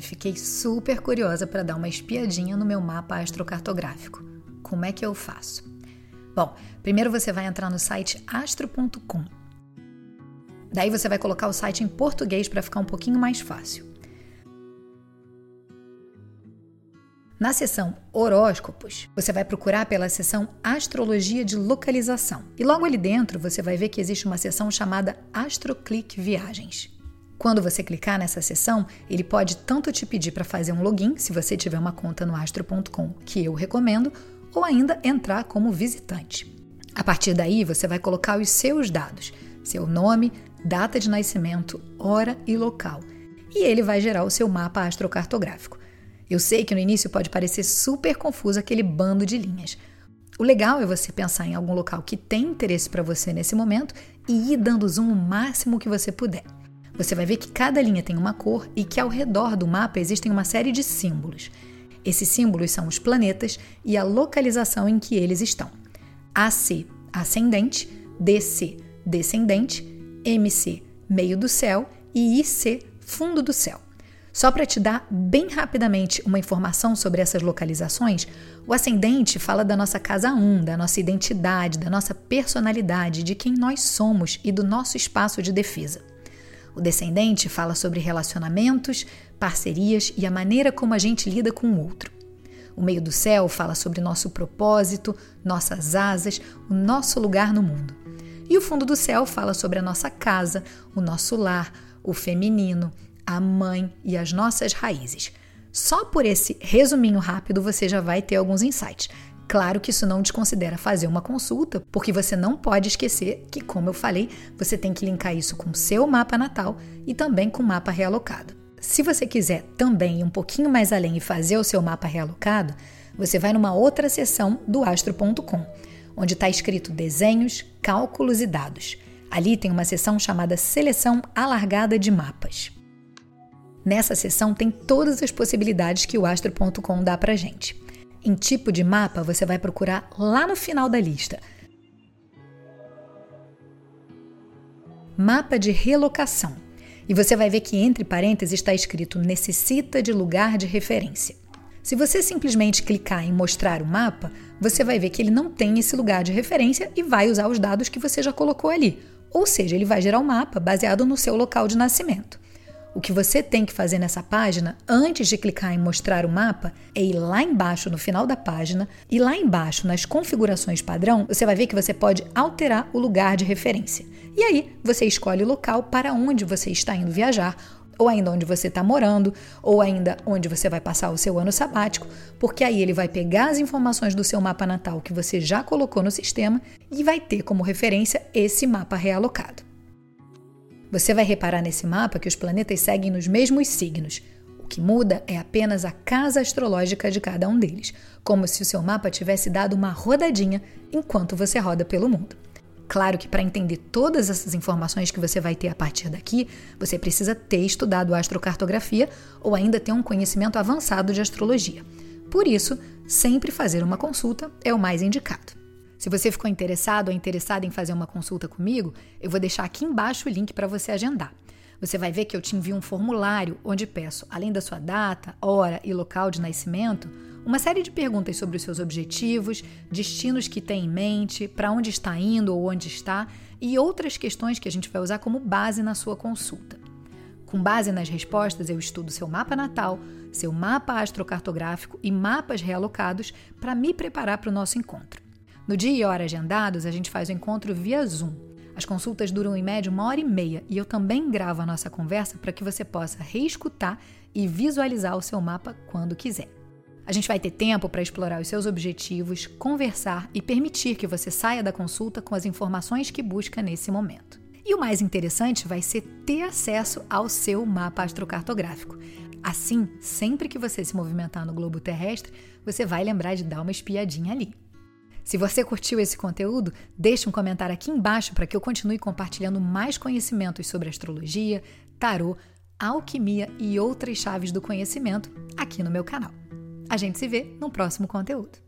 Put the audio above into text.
Fiquei super curiosa para dar uma espiadinha no meu mapa astrocartográfico. Como é que eu faço? Bom, primeiro você vai entrar no site astro.com. Daí você vai colocar o site em português para ficar um pouquinho mais fácil. Na seção Horóscopos, você vai procurar pela seção Astrologia de Localização. E logo ali dentro você vai ver que existe uma seção chamada AstroClick Viagens. Quando você clicar nessa seção, ele pode tanto te pedir para fazer um login, se você tiver uma conta no astro.com, que eu recomendo, ou ainda entrar como visitante. A partir daí, você vai colocar os seus dados, seu nome, data de nascimento, hora e local. E ele vai gerar o seu mapa astrocartográfico. Eu sei que no início pode parecer super confuso aquele bando de linhas. O legal é você pensar em algum local que tem interesse para você nesse momento e ir dando zoom o máximo que você puder. Você vai ver que cada linha tem uma cor e que ao redor do mapa existem uma série de símbolos. Esses símbolos são os planetas e a localização em que eles estão. AC, ascendente, DC, descendente, MC, meio do céu e IC, fundo do céu. Só para te dar bem rapidamente uma informação sobre essas localizações, o ascendente fala da nossa casa 1, da nossa identidade, da nossa personalidade, de quem nós somos e do nosso espaço de defesa. O descendente fala sobre relacionamentos, parcerias e a maneira como a gente lida com o outro. O meio do céu fala sobre nosso propósito, nossas asas, o nosso lugar no mundo. E o fundo do céu fala sobre a nossa casa, o nosso lar, o feminino, a mãe e as nossas raízes. Só por esse resuminho rápido você já vai ter alguns insights. Claro que isso não desconsidera fazer uma consulta, porque você não pode esquecer que, como eu falei, você tem que linkar isso com seu mapa natal e também com o mapa realocado. Se você quiser também ir um pouquinho mais além e fazer o seu mapa realocado, você vai numa outra seção do astro.com, onde está escrito desenhos, cálculos e dados. Ali tem uma seção chamada Seleção Alargada de Mapas. Nessa seção tem todas as possibilidades que o astro.com dá pra gente. Em tipo de mapa, você vai procurar lá no final da lista. Mapa de relocação. E você vai ver que entre parênteses está escrito necessita de lugar de referência. Se você simplesmente clicar em mostrar o mapa, você vai ver que ele não tem esse lugar de referência e vai usar os dados que você já colocou ali. Ou seja, ele vai gerar um mapa baseado no seu local de nascimento. O que você tem que fazer nessa página, antes de clicar em mostrar o mapa, é ir lá embaixo no final da página e lá embaixo nas configurações padrão, você vai ver que você pode alterar o lugar de referência. E aí você escolhe o local para onde você está indo viajar ou ainda onde você está morando, ou ainda onde você vai passar o seu ano sabático, porque aí ele vai pegar as informações do seu mapa natal que você já colocou no sistema e vai ter como referência esse mapa realocado. Você vai reparar nesse mapa que os planetas seguem nos mesmos signos. O que muda é apenas a casa astrológica de cada um deles, como se o seu mapa tivesse dado uma rodadinha enquanto você roda pelo mundo. Claro que para entender todas essas informações que você vai ter a partir daqui, você precisa ter estudado astrocartografia ou ainda ter um conhecimento avançado de astrologia. Por isso, sempre fazer uma consulta é o mais indicado. Se você ficou interessado ou interessada em fazer uma consulta comigo, eu vou deixar aqui embaixo o link para você agendar. Você vai ver que eu te envio um formulário onde peço, além da sua data, hora e local de nascimento, uma série de perguntas sobre os seus objetivos, destinos que tem em mente, para onde está indo ou onde está e outras questões que a gente vai usar como base na sua consulta. Com base nas respostas, eu estudo seu mapa natal, seu mapa astrocartográfico e mapas realocados para me preparar para o nosso encontro. No dia e hora agendados, a gente faz o encontro via Zoom. As consultas duram em média uma hora e meia e eu também gravo a nossa conversa para que você possa reescutar e visualizar o seu mapa quando quiser. A gente vai ter tempo para explorar os seus objetivos, conversar e permitir que você saia da consulta com as informações que busca nesse momento. E o mais interessante vai ser ter acesso ao seu mapa astrocartográfico. Assim, sempre que você se movimentar no globo terrestre, você vai lembrar de dar uma espiadinha ali. Se você curtiu esse conteúdo, deixe um comentário aqui embaixo para que eu continue compartilhando mais conhecimentos sobre astrologia, tarô, alquimia e outras chaves do conhecimento aqui no meu canal. A gente se vê no próximo conteúdo.